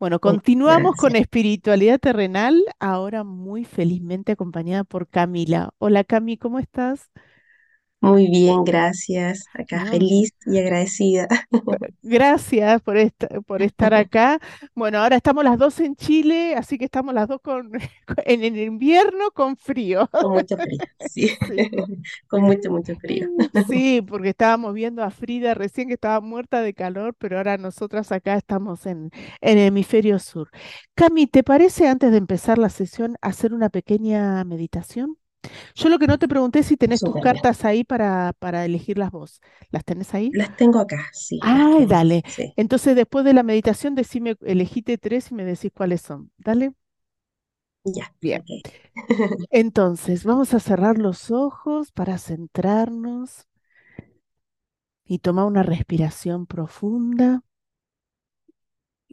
Bueno, continuamos con espiritualidad terrenal, ahora muy felizmente acompañada por Camila. Hola Cami, ¿cómo estás? Muy bien, gracias. Acá feliz y agradecida. Gracias por, por estar acá. Bueno, ahora estamos las dos en Chile, así que estamos las dos con, en el invierno con frío. Con mucho frío, sí. Con mucho, mucho frío. Sí, porque estábamos viendo a Frida recién que estaba muerta de calor, pero ahora nosotras acá estamos en, en el hemisferio sur. Cami, ¿te parece antes de empezar la sesión hacer una pequeña meditación? Yo lo que no te pregunté es si tenés tus cartas ahí para, para elegir las voz. ¿Las tenés ahí? Las tengo acá, sí. Ay, dale. Entonces, después de la meditación, decime, elegite tres y me decís cuáles son. Dale. Ya. Bien. Entonces, vamos a cerrar los ojos para centrarnos y tomar una respiración profunda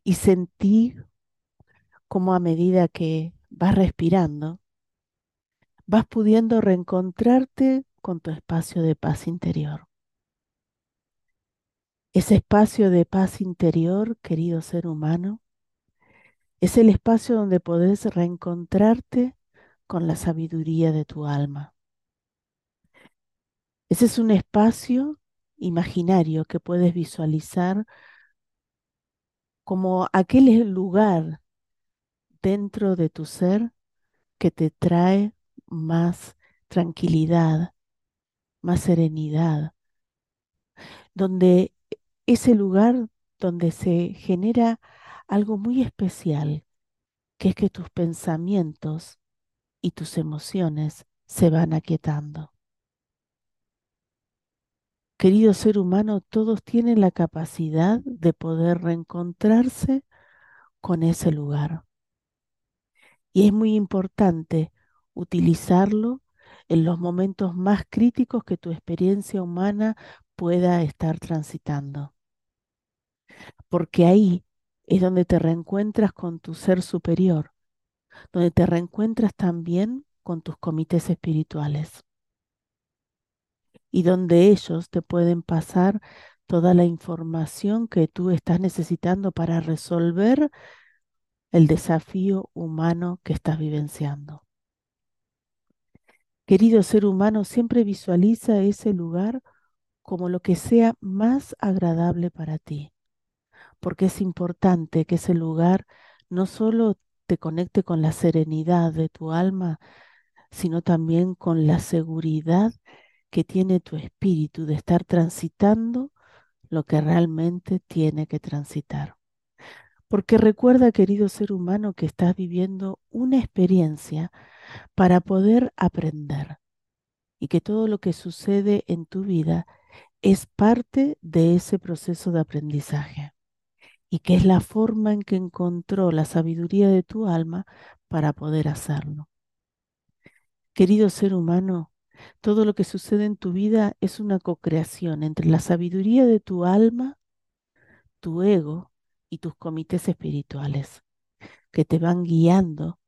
y sentir cómo a medida que vas respirando, vas pudiendo reencontrarte con tu espacio de paz interior. Ese espacio de paz interior, querido ser humano, es el espacio donde podés reencontrarte con la sabiduría de tu alma. Ese es un espacio imaginario que puedes visualizar como aquel lugar dentro de tu ser que te trae más tranquilidad, más serenidad, donde ese lugar donde se genera algo muy especial, que es que tus pensamientos y tus emociones se van aquietando. Querido ser humano, todos tienen la capacidad de poder reencontrarse con ese lugar. Y es muy importante utilizarlo en los momentos más críticos que tu experiencia humana pueda estar transitando. Porque ahí es donde te reencuentras con tu ser superior, donde te reencuentras también con tus comités espirituales y donde ellos te pueden pasar toda la información que tú estás necesitando para resolver el desafío humano que estás vivenciando. Querido ser humano, siempre visualiza ese lugar como lo que sea más agradable para ti, porque es importante que ese lugar no solo te conecte con la serenidad de tu alma, sino también con la seguridad que tiene tu espíritu de estar transitando lo que realmente tiene que transitar. Porque recuerda, querido ser humano, que estás viviendo una experiencia para poder aprender y que todo lo que sucede en tu vida es parte de ese proceso de aprendizaje y que es la forma en que encontró la sabiduría de tu alma para poder hacerlo. Querido ser humano, todo lo que sucede en tu vida es una co-creación entre la sabiduría de tu alma, tu ego y tus comités espirituales, que te van guiando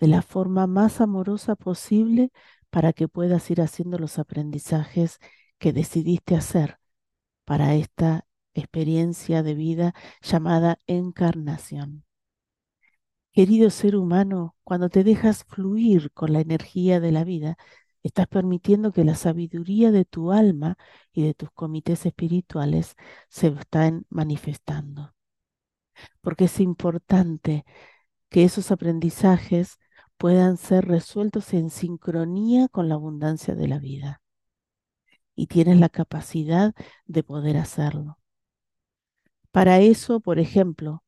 de la forma más amorosa posible para que puedas ir haciendo los aprendizajes que decidiste hacer para esta experiencia de vida llamada encarnación. Querido ser humano, cuando te dejas fluir con la energía de la vida, estás permitiendo que la sabiduría de tu alma y de tus comités espirituales se estén manifestando. Porque es importante que esos aprendizajes puedan ser resueltos en sincronía con la abundancia de la vida. Y tienes la capacidad de poder hacerlo. Para eso, por ejemplo,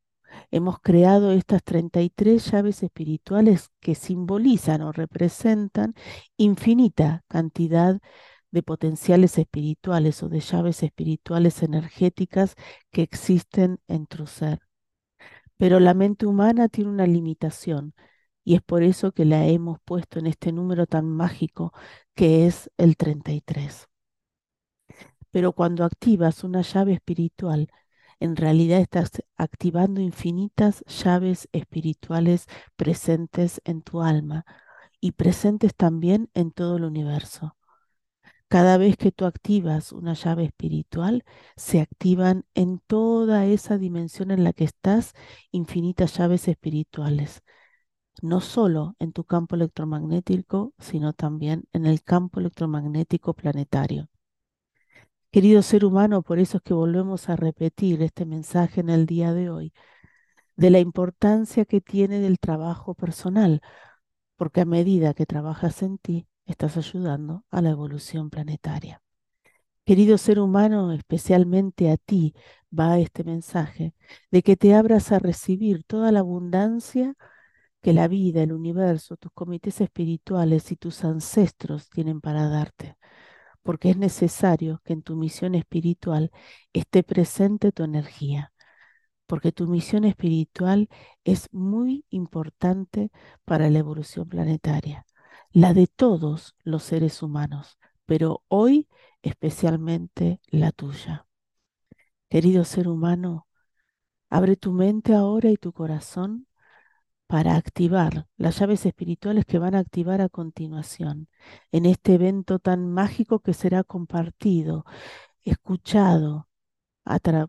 hemos creado estas 33 llaves espirituales que simbolizan o representan infinita cantidad de potenciales espirituales o de llaves espirituales energéticas que existen en tu ser. Pero la mente humana tiene una limitación y es por eso que la hemos puesto en este número tan mágico que es el 33. Pero cuando activas una llave espiritual, en realidad estás activando infinitas llaves espirituales presentes en tu alma y presentes también en todo el universo. Cada vez que tú activas una llave espiritual, se activan en toda esa dimensión en la que estás infinitas llaves espirituales, no solo en tu campo electromagnético, sino también en el campo electromagnético planetario. Querido ser humano, por eso es que volvemos a repetir este mensaje en el día de hoy, de la importancia que tiene del trabajo personal, porque a medida que trabajas en ti, estás ayudando a la evolución planetaria. Querido ser humano, especialmente a ti va este mensaje de que te abras a recibir toda la abundancia que la vida, el universo, tus comités espirituales y tus ancestros tienen para darte, porque es necesario que en tu misión espiritual esté presente tu energía, porque tu misión espiritual es muy importante para la evolución planetaria la de todos los seres humanos, pero hoy especialmente la tuya. Querido ser humano, abre tu mente ahora y tu corazón para activar las llaves espirituales que van a activar a continuación en este evento tan mágico que será compartido, escuchado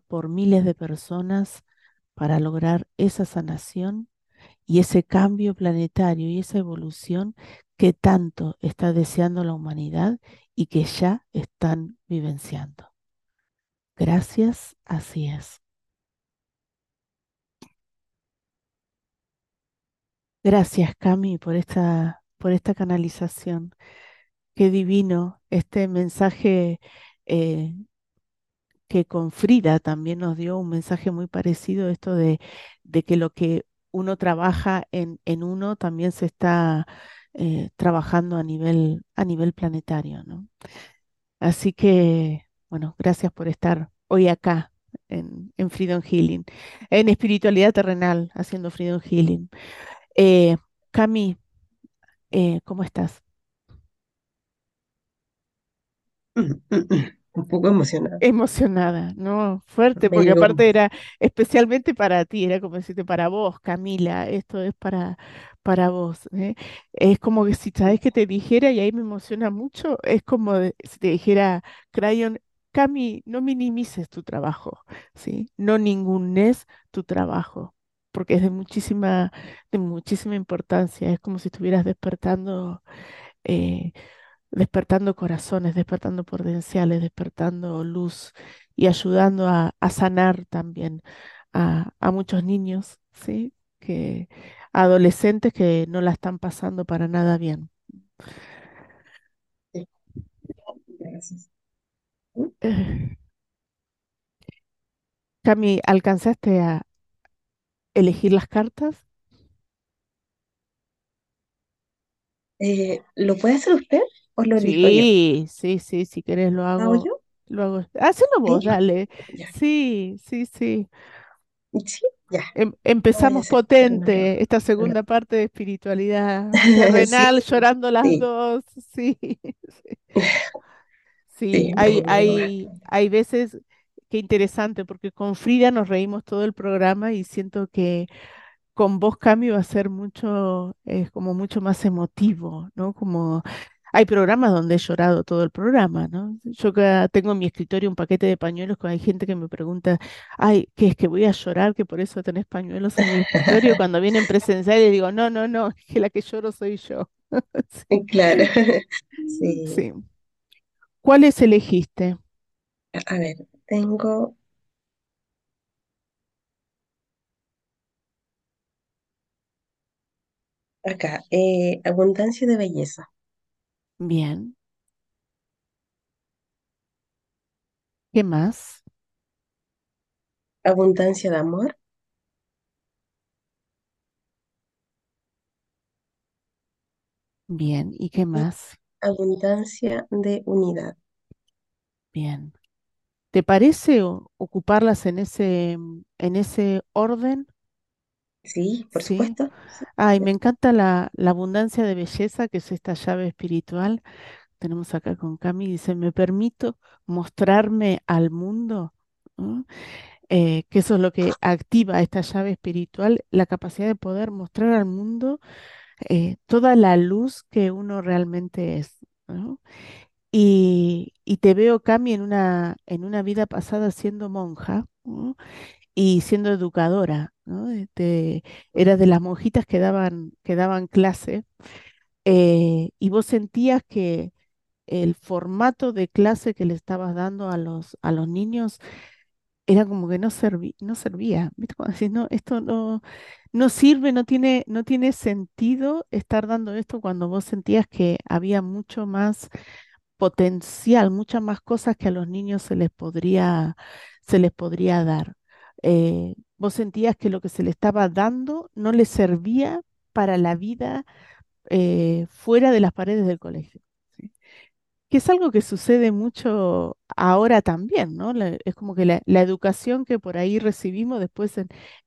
por miles de personas para lograr esa sanación y ese cambio planetario y esa evolución que tanto está deseando la humanidad y que ya están vivenciando. Gracias, así es. Gracias, Cami, por esta, por esta canalización. Qué divino este mensaje eh, que con Frida también nos dio un mensaje muy parecido, esto de, de que lo que uno trabaja en, en uno también se está eh, trabajando a nivel, a nivel planetario. ¿no? Así que, bueno, gracias por estar hoy acá en, en Freedom Healing, en espiritualidad terrenal, haciendo Freedom Healing. Eh, Cami, eh, ¿cómo estás? Un poco emocionada. Emocionada, ¿no? Fuerte, porque aparte era especialmente para ti, era como decirte para vos, Camila, esto es para, para vos. ¿eh? Es como que si sabes que te dijera, y ahí me emociona mucho, es como si te dijera, Crayon, Cami, no minimices tu trabajo, ¿sí? No ningunes tu trabajo, porque es de muchísima, de muchísima importancia, es como si estuvieras despertando. Eh, despertando corazones, despertando potenciales, despertando luz y ayudando a, sanar también a, muchos niños, ¿sí? Que, adolescentes que no la están pasando para nada bien. Gracias. Eh, Cami, ¿alcanzaste a elegir las cartas? Eh, ¿lo puede hacer usted o lo elijo yo? Sí, sí, sí, si querés lo ¿Lo hago hago, yo? lo hago. Hazlo vos, ¿Sí? dale. Ya. Sí, sí, sí. Sí, ya. Em- empezamos potente esta No. segunda parte de espiritualidad terrenal, Sí, llorando las sí, dos. Sí, sí. Sí, sí, lo hay, hay, hay veces, qué interesante, porque con Frida nos reímos todo el programa y siento que con vos, Cami, va a ser mucho, es como mucho más emotivo, ¿no? Como hay programas donde he llorado todo el programa, ¿no? Yo tengo en mi escritorio un paquete de pañuelos que hay gente que me pregunta, ay, ¿qué es que voy a llorar? Que por eso tenés pañuelos en el escritorio. Cuando vienen presencial les digo, no, no, no, es que la que lloro soy yo. Sí, Claro. Sí. sí. ¿Cuáles elegiste? A ver, tengo acá eh, abundancia de belleza, Bien. ¿Qué más? abundancia de amor Bien. ¿Y qué y más? abundancia de unidad. Bien. ¿Te parece o- ocuparlas en ese, en ese orden? Sí, por Sí. supuesto. Sí. Ay, me encanta la, la abundancia de belleza, que es esta llave espiritual. Tenemos acá con Cami, dice, me permito mostrarme al mundo, ¿no? Eh, que eso es lo que activa esta llave espiritual, la capacidad de poder mostrar al mundo eh, toda la luz que uno realmente es, ¿no? Y, te veo, Cami, en una, en una vida pasada siendo monja, y siendo educadora, ¿no? Este, eras de las monjitas que daban, que daban clase, eh, y vos sentías que el formato de clase que le estabas dando a los, a los niños era como que no serví- no servía, ¿viste? Como decís, no, esto no, no sirve, no tiene, no tiene sentido estar dando esto cuando vos sentías que había mucho más potencial, muchas más cosas que a los niños se les podría, se les podría dar. Eh, vos sentías que lo que se le estaba dando no les servía para la vida eh, fuera de las paredes del colegio. Que es algo que sucede mucho ahora también, ¿no? Es como que la, educación que por ahí recibimos después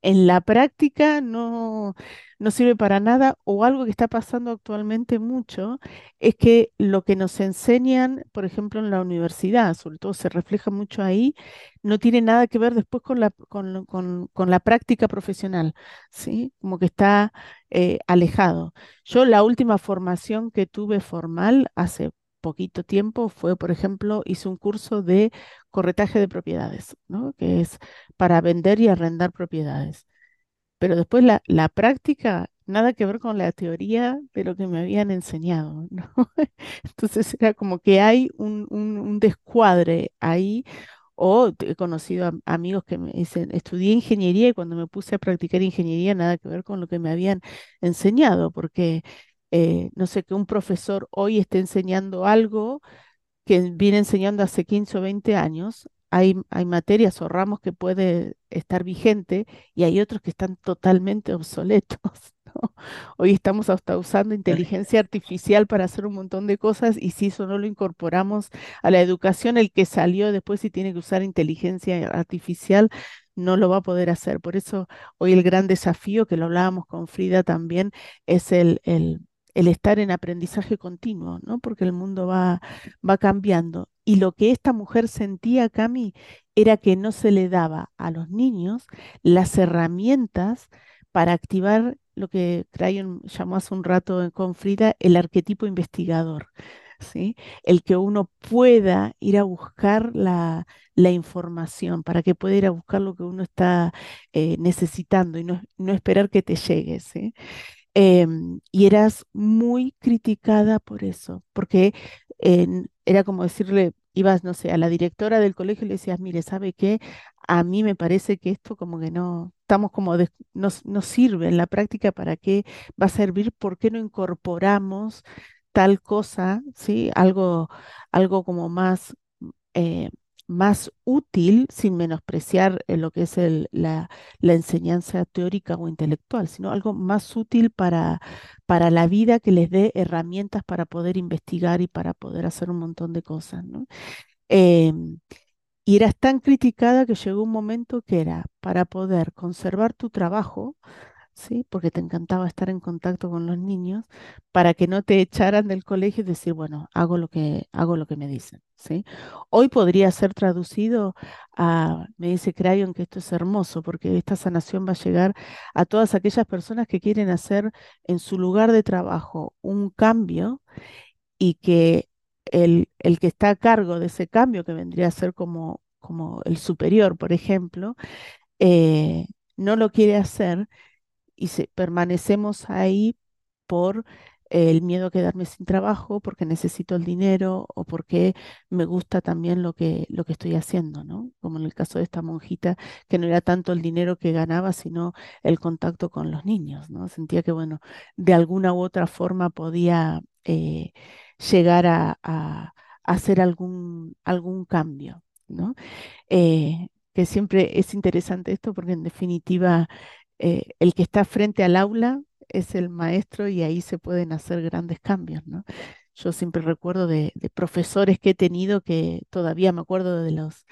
en, la práctica no, no sirve para nada o algo que está pasando actualmente mucho es que lo que nos enseñan, por ejemplo, en la universidad, sobre todo se refleja mucho ahí, no tiene nada que ver después con la, con, con- con la práctica profesional, ¿sí? Como que está eh, alejado. Yo la última formación que tuve formal hace poquito tiempo fue, por ejemplo, hice un curso de corretaje de propiedades, ¿no? Que es para vender y arrendar propiedades. Pero después la, la práctica, nada que ver con la teoría de lo que me habían enseñado, ¿no? Entonces era como que hay un, un- descuadre ahí. O he conocido am- amigos que me dicen, estudié ingeniería y cuando me puse a practicar ingeniería, nada que ver con lo que me habían enseñado, porque eh, no sé, que un profesor hoy esté enseñando algo que viene enseñando hace 15 o 20 años. Hay, hay materias o ramos que puede estar vigente y hay otros que están totalmente obsoletos, ¿no? Hoy estamos hasta usando inteligencia artificial para hacer un montón de cosas y si eso no lo incorporamos a la educación, el que salió después si tiene que usar inteligencia artificial no lo va a poder hacer. Por eso hoy el gran desafío, que lo hablábamos con Frida también, es el, el, el estar en aprendizaje continuo, ¿no? Porque el mundo va va cambiando. Y lo que esta mujer sentía, Cami, era que no se le daba a los niños las herramientas para activar lo que Crayon llamó hace un rato con Frida el arquetipo investigador, ¿sí? El que uno pueda ir a buscar la, la información, para que pueda ir a buscar lo que uno está eh, necesitando y no, no esperar que te llegue, ¿sí? Em, y eras muy criticada por eso, porque era como decirle, ibas, no sé, a la directora del colegio y le decías, mire, ¿sabe qué? A mí me parece que esto como que no, estamos como, des- nos, nos sirve en la práctica, ¿para qué va a servir? ¿Por qué no incorporamos tal cosa, ¿sí? Algo, algo como más eh, más útil, sin menospreciar eh, lo que es la, enseñanza teórica o intelectual, sino algo más útil para, para la vida que les dé herramientas para poder investigar y para poder hacer un montón de cosas. Em, y eras tan criticada que llegó un momento que era para poder conservar tu trabajo, ¿sí? Porque te encantaba estar en contacto con los niños, para que no te echaran del colegio y decir, bueno, hago lo que, hago lo que me dicen, ¿sí? Hoy podría ser traducido a, me dice Crayon que esto es hermoso, porque esta sanación va a llegar a todas aquellas personas que quieren hacer en su lugar de trabajo un cambio y que el, el que está a cargo de ese cambio, que vendría a ser como, como el superior, por ejemplo, eh, no lo quiere hacer y permanecemos ahí por el miedo a quedarme sin trabajo, porque necesito el dinero o porque me gusta también lo que, lo que estoy haciendo, ¿no? Como en el caso de esta monjita, que no era tanto el dinero que ganaba, sino el contacto con los niños, ¿no? Sentía que, bueno, de alguna u otra forma podía eh, llegar a hacer algún, algún cambio, ¿no? eh, que siempre es interesante esto porque en definitiva eh, el que está frente al aula es el maestro y ahí se pueden hacer grandes cambios, ¿no? Yo siempre recuerdo de, de profesores que he tenido que todavía me acuerdo de los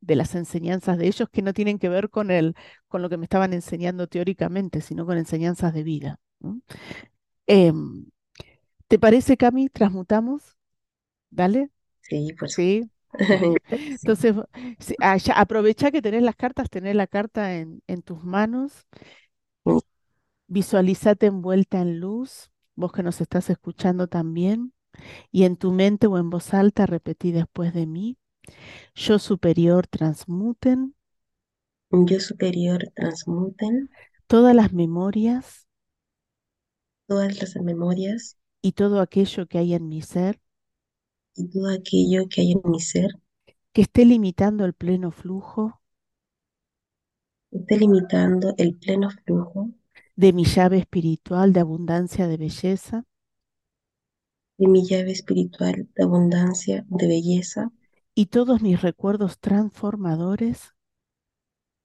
de las enseñanzas de ellos que no tienen que ver con el, con lo que me estaban enseñando teóricamente, sino con enseñanzas de vida. ¿no? Em, ¿te parece, Cami? ¿Transmutamos? Dale. Sí, por Sí. entonces sí, ah, aprovecha que tenés las cartas, tenés la carta en, en tus manos, visualizate envuelta en luz, vos que nos estás escuchando también, y en tu mente o en voz alta repetí después de mí, yo superior transmuten yo superior transmuten todas las memorias todas las memorias y todo aquello que hay en mi ser y todo aquello que hay en mi ser. Que esté limitando el pleno flujo. Esté limitando el pleno flujo. De mi llave espiritual de abundancia de belleza. De mi llave espiritual de abundancia, de belleza. Y todos mis recuerdos transformadores.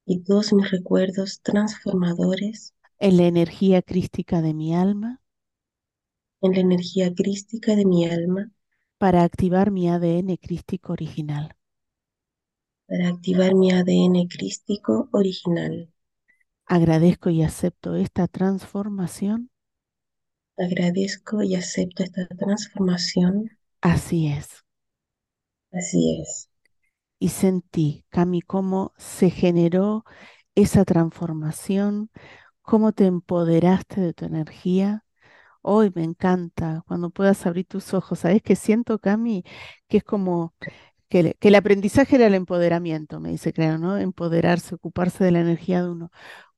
Y todos mis recuerdos transformadores. En la energía crística de mi alma. En la energía crística de mi alma para activar mi ADN crístico original. para activar mi ADN crístico original. Agradezco y acepto esta transformación. Agradezco y acepto esta transformación. Así es. Así es. Y sentí, Cami, cómo se generó esa transformación, cómo te empoderaste de tu energía. Hoy me encanta cuando puedas abrir tus ojos. ¿Sabes qué siento, Cami? Que es como que, el- que el aprendizaje era el empoderamiento, me dice, claro, ¿no? Empoderarse, ocuparse de la energía de uno.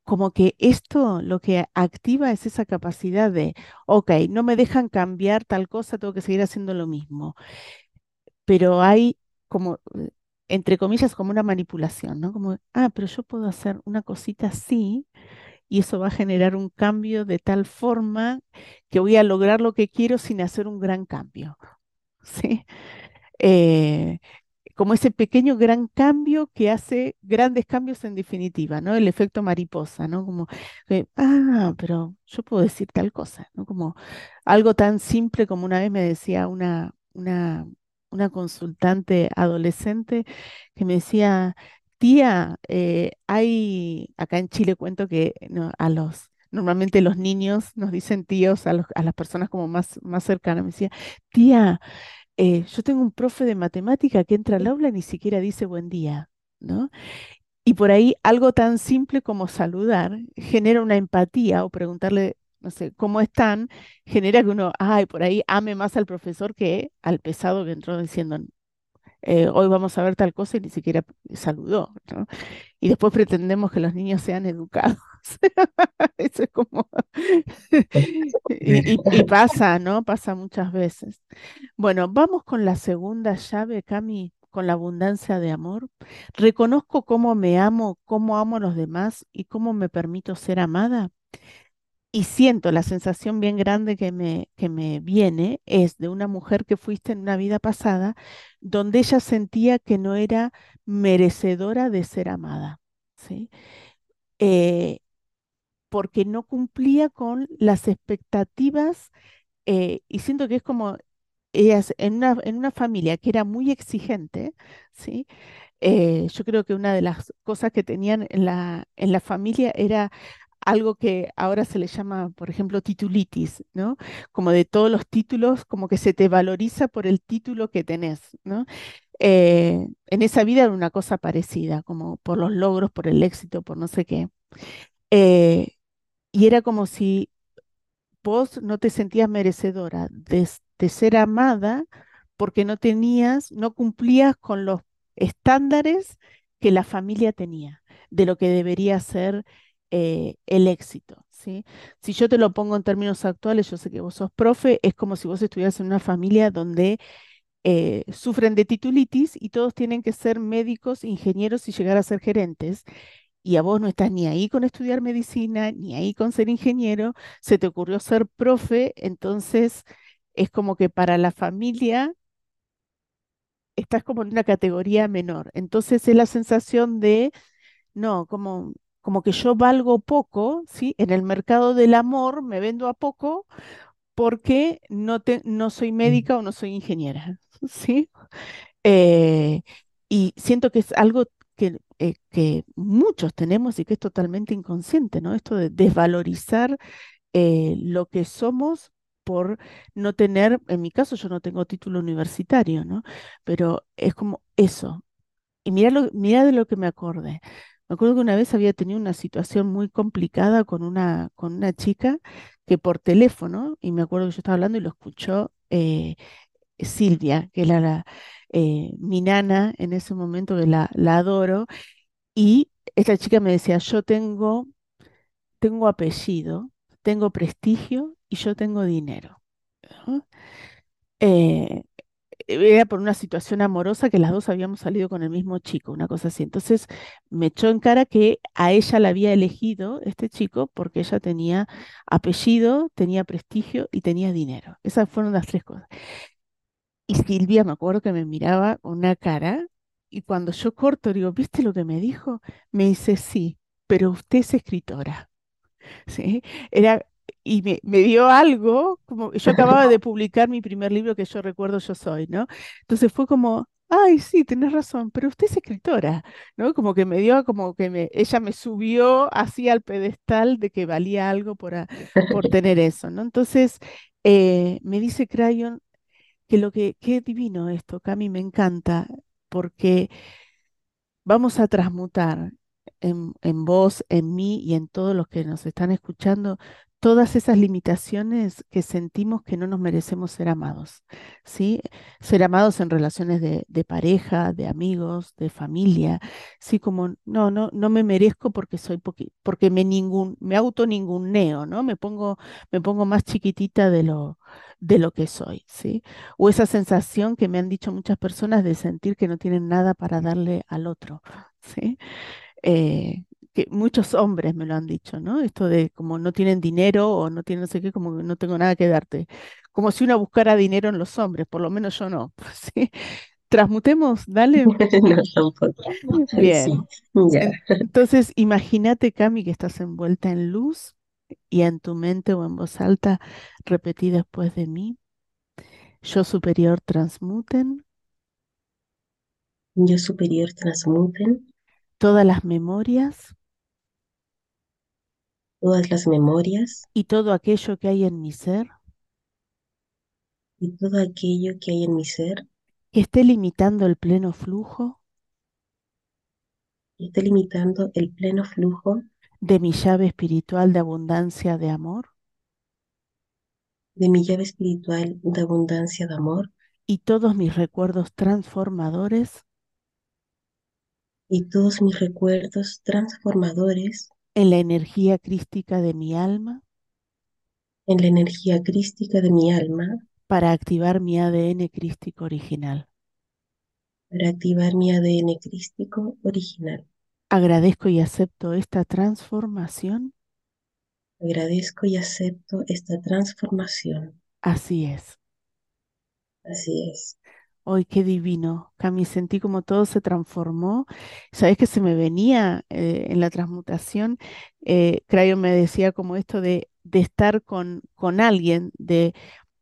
Como que esto lo que activa es esa capacidad de, ok, no me dejan cambiar tal cosa, tengo que seguir haciendo lo mismo. Pero hay como, eh, entre comillas, como una manipulación, ¿no? Como, ah, pero yo puedo hacer una cosita así y eso va a generar un cambio de tal forma que voy a lograr lo que quiero sin hacer un gran cambio, ¿sí? Eh, como ese pequeño gran cambio que hace grandes cambios en definitiva, ¿no? El efecto mariposa, ¿no? Como, ah, pero yo puedo decir tal cosa, ¿no? Como algo tan simple como una vez me decía una, una, una consultante adolescente que me decía, tía, eh, hay, acá en Chile cuento que no, a los... Normalmente los niños nos dicen tíos a, los- a las personas como más, más cercanas. Me decía, tía, eh, yo tengo un profe de matemática que entra al aula y ni siquiera dice buen día, ¿no? Y por ahí algo tan simple como saludar genera una empatía o preguntarle, no sé, ¿cómo están? Genera que uno, ay, por ahí ame más al profesor que al pesado que entró diciendo, eh, hoy vamos a ver tal cosa y ni siquiera saludó, ¿no? Y después pretendemos que los niños sean educados. Eso es como... y, y- y pasa, ¿no? Pasa muchas veces. Bueno, vamos con la segunda llave, Cami, con la abundancia de amor. Reconozco cómo me amo, cómo amo a los demás y cómo me permito ser amada. Y siento la sensación bien grande que me, que me viene es de una mujer que fuiste en una vida pasada, donde ella sentía que no era merecedora de ser amada, ¿sí? Eh, porque no cumplía con las expectativas eh, y siento que es como ellas en una, en una familia que era muy exigente, ¿sí? Eh, yo creo que una de las cosas que tenían en la, en la familia era algo que ahora se le llama, por ejemplo, titulitis, ¿no? Como de todos los títulos, como que se te valoriza por el título que tenés, ¿no? Eh, en esa vida era una cosa parecida, como por los logros, por el éxito, por no sé qué. Eh, y era como si vos no te sentías merecedora de, ser amada porque no tenías, no cumplías con los estándares que la familia tenía de lo que debería ser eh, el éxito, ¿sí? Si yo te lo pongo en términos actuales, yo sé que vos sos profe, es como si vos estuvieras en una familia donde eh, sufren de titulitis y todos tienen que ser médicos, ingenieros y llegar a ser gerentes y a vos no estás ni ahí con estudiar medicina, ni ahí con ser ingeniero, se te ocurrió ser profe, entonces es como que para la familia estás como en una categoría menor. Entonces es la sensación de, no, como, como que yo valgo poco, ¿sí? En el mercado del amor me vendo a poco porque no, te, no soy Mm. médica o no soy ingeniera, ¿sí? Eh, y siento que es algo que, eh, que muchos tenemos y que es totalmente inconsciente, ¿no? Esto de desvalorizar eh, lo que somos por no tener, en mi caso yo no tengo título universitario, ¿no? Pero es como eso. Y mira, lo, mira de lo que me acordé. Me acuerdo que una vez había tenido una situación muy complicada con una, con una chica que por teléfono, y me acuerdo que yo estaba hablando y lo escuchó eh, Silvia, que era eh, mi nana en ese momento, que la, adoro, y esta chica me decía, yo tengo, tengo apellido, tengo prestigio y yo tengo dinero. Eh, era por una situación amorosa que las dos habíamos salido con el mismo chico, una cosa así. Entonces me echó en cara que a ella la había elegido este chico porque ella tenía apellido, tenía prestigio y tenía dinero. Esas fueron las tres cosas. Y Silvia, me acuerdo que me miraba con una cara y cuando yo corto, digo, ¿viste lo que me dijo? Me dice, sí, pero usted es escritora. ¿sí? Era, y me, me dio algo, como yo acababa de publicar mi primer libro que yo recuerdo yo soy, ¿no? Entonces fue como, ay, sí, tenés razón, pero usted es escritora, ¿no? Como que me dio, como que me, ella me subió así al pedestal de que valía algo por, a- por tener eso, ¿no? Entonces eh, me dice Crayon que lo que, qué divino esto, Cami, me encanta, porque Vamos a transmutar en, en vos, en mí y en todos los que nos están escuchando todas esas limitaciones que sentimos que no nos merecemos ser amados, ¿sí? Ser amados en relaciones de, de pareja, de amigos, de familia, sí, como no, no, no me merezco porque soy poqui- porque me ningún, me auto ninguneo, ¿no? Me pongo, me pongo más chiquitita de lo, de lo que soy, ¿sí? O esa sensación que me han dicho muchas personas de sentir que no tienen nada para darle al otro, ¿sí? Eh, que muchos hombres me lo han dicho, ¿no? Esto de como no tienen dinero o no tienen no sé qué, como que no tengo nada que darte. Como si uno buscara dinero en los hombres, por lo menos yo no, ¿sí? Transmutemos, dale. No, tampoco. Ay, sí, Bien. Entonces, imagínate, Cami, que estás envuelta en luz y en tu mente o en voz alta repetí después de mí. Yo superior transmuten Yo superior transmuten todas las memorias todas las memorias y todo aquello que hay en mi ser y todo aquello que hay en mi ser que esté limitando el pleno flujo y esté limitando el pleno flujo de mi llave espiritual de abundancia de amor de mi llave espiritual de abundancia de amor y todos mis recuerdos transformadores y todos mis recuerdos transformadores en la energía crística de mi alma en la energía crística de mi alma para activar mi ADN crístico original. para activar mi ADN crístico original. Agradezco y acepto esta transformación. Agradezco y acepto esta transformación. Así es. Así es. Hoy qué divino, Cami, sentí como todo se transformó. Sabes que se me venía eh, en la transmutación, eh, Crayo me decía como esto de, de estar con, con alguien, de,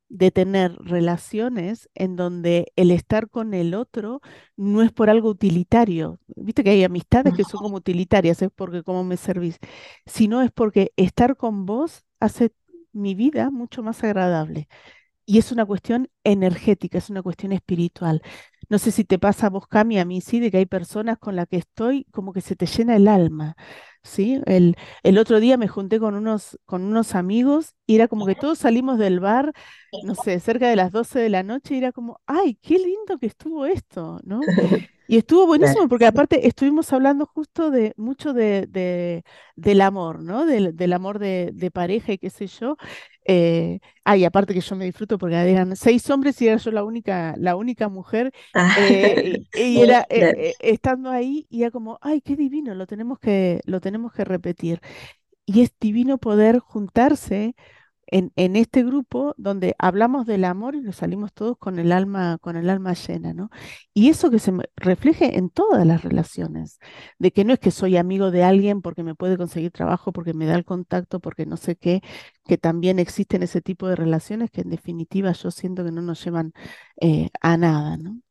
de tener relaciones en donde el estar con el otro no es por algo utilitario. Viste que hay amistades que son como utilitarias, es porque cómo me servís, sino es porque estar con vos hace mi vida mucho más agradable. Y es una cuestión energética, es una cuestión espiritual. No sé si te pasa a vos, Cami, a mí sí, de que hay personas con las que estoy como que se te llena el alma, ¿sí? El, el otro día me junté con unos, con unos amigos y era como que todos salimos del bar, no sé, cerca de las 12 de la noche y era como, ay, qué lindo que estuvo esto, ¿no? Y estuvo buenísimo porque aparte estuvimos hablando justo de mucho de, de- del amor, ¿no? Del, del amor de, de pareja y qué sé yo. Eh, ay, aparte que yo me disfruto porque eran seis hombres y era yo la única, la única mujer. Ah, eh, y, y era eh, eh, estando ahí y era como, ay, qué divino, lo tenemos que, lo tenemos que repetir. Y es divino poder juntarse en, en, este grupo donde hablamos del amor y nos salimos todos con el alma, con el alma llena, ¿no? Y eso que se refleje en todas las relaciones, de que no es que soy amigo de alguien porque me puede conseguir trabajo, porque me da el contacto, porque no sé qué, que también existen ese tipo de relaciones que en definitiva yo siento que no nos llevan eh, a nada, ¿no?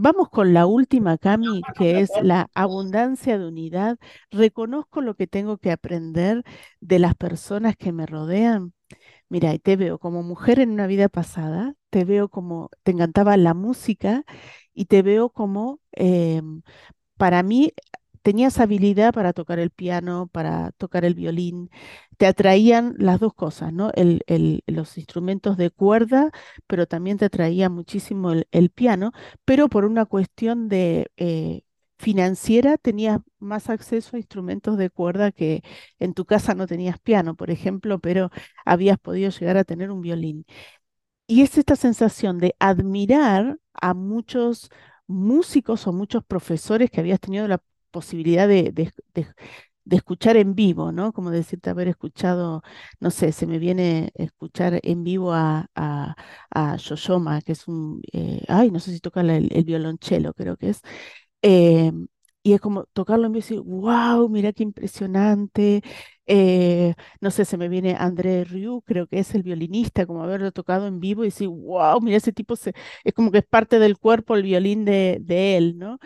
Vamos con la última, Cami, que es la abundancia de unidad. Reconozco lo que tengo que aprender de las personas que me rodean. Mira, te veo como mujer en una vida pasada, te veo como te encantaba la música y te veo como, em, para mí, tenías habilidad para tocar el piano, para tocar el violín, te atraían las dos cosas, ¿no? Los instrumentos de cuerda, pero también te atraía muchísimo el, piano, pero por una cuestión de eh, financiera tenías más acceso a instrumentos de cuerda que en tu casa no tenías piano, por ejemplo, pero habías podido llegar a tener un violín. Y es esta sensación de admirar a muchos músicos o muchos profesores que habías tenido la posibilidad de, escuchar en vivo, ¿no? Como decirte haber escuchado, no sé, se me viene escuchar en vivo a, a, que es un, eh, ay, no sé si toca el, violonchelo, creo que es. Eh, y es como tocarlo en vivo y decir, wow, mira qué impresionante. Eh, no sé, se me viene André Rieu, creo que es el violinista, como haberlo tocado en vivo y decir, wow, mira ese tipo, se, es como que es parte del cuerpo el violín de, de él, ¿no?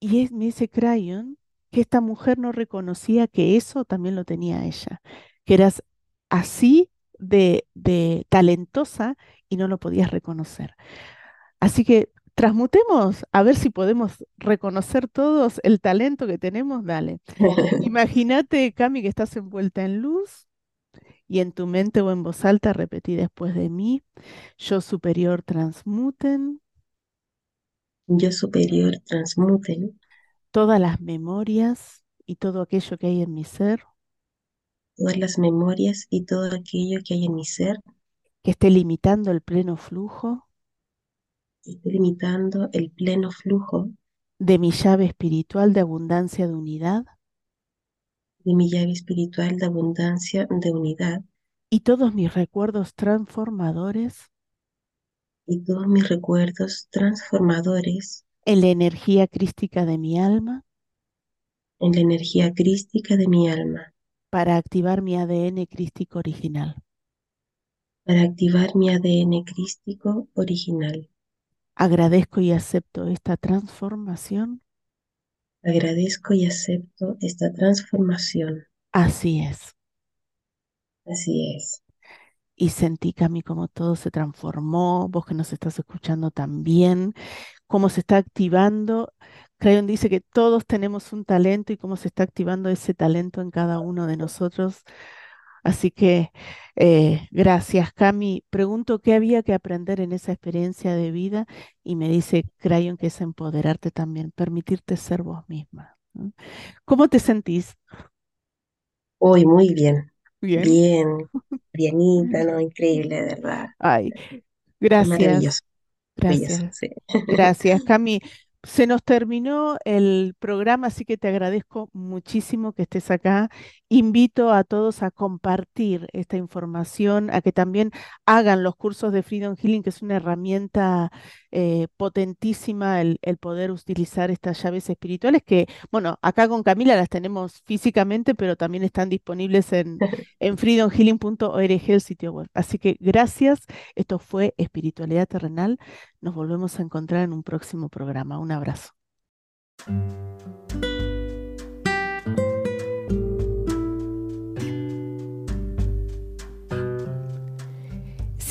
Y es, me dice Crayon que esta mujer no reconocía que eso también lo tenía ella, que eras así de, de talentosa y no lo podías reconocer. Así que transmutemos a ver si podemos reconocer todos el talento que tenemos. Dale. Imagínate, Cami, que estás envuelta en luz y en tu mente o en voz alta repetí después de mí, yo superior transmuten, yo superior transmuten todas las memorias y todo aquello que hay en mi ser, todas las memorias y todo aquello que hay en mi ser, que esté limitando el pleno flujo, esté limitando el pleno flujo de mi llave espiritual de abundancia de unidad, de mi llave espiritual de abundancia de unidad, y todos mis recuerdos transformadores. Y todos mis recuerdos transformadores. En la energía crística de mi alma, en la energía crística de mi alma, para activar mi ADN crístico original. Para activar mi ADN crístico original. Agradezco y acepto esta transformación. Agradezco y acepto esta transformación. Así es. Así es y sentí, Cami, como todo se transformó, vos que nos estás escuchando también, cómo se está activando. Crayon dice que todos tenemos un talento y cómo se está activando ese talento en cada uno de nosotros. Así que eh, gracias, Cami. Pregunto qué había que aprender en esa experiencia de vida y me dice Crayon que es empoderarte también, permitirte ser vos misma. ¿Cómo te sentís? Hoy muy bien, Bien. Bien, bienita, ¿no? Increíble, de verdad. Ay, gracias. Maravilloso. Gracias. Gracias, Cami. Se nos terminó el programa, así que te agradezco muchísimo que estés acá. Invito a todos a compartir esta información, a que también hagan los cursos de Freedom Healing, que es una herramienta eh, potentísima el, poder utilizar estas llaves espirituales, que, bueno, acá con Camila las tenemos físicamente, pero también están disponibles en, en freedomhealing.org, el sitio web. Así que gracias. Esto fue Espiritualidad Terrenal. Nos volvemos a encontrar en un próximo programa. Un abrazo.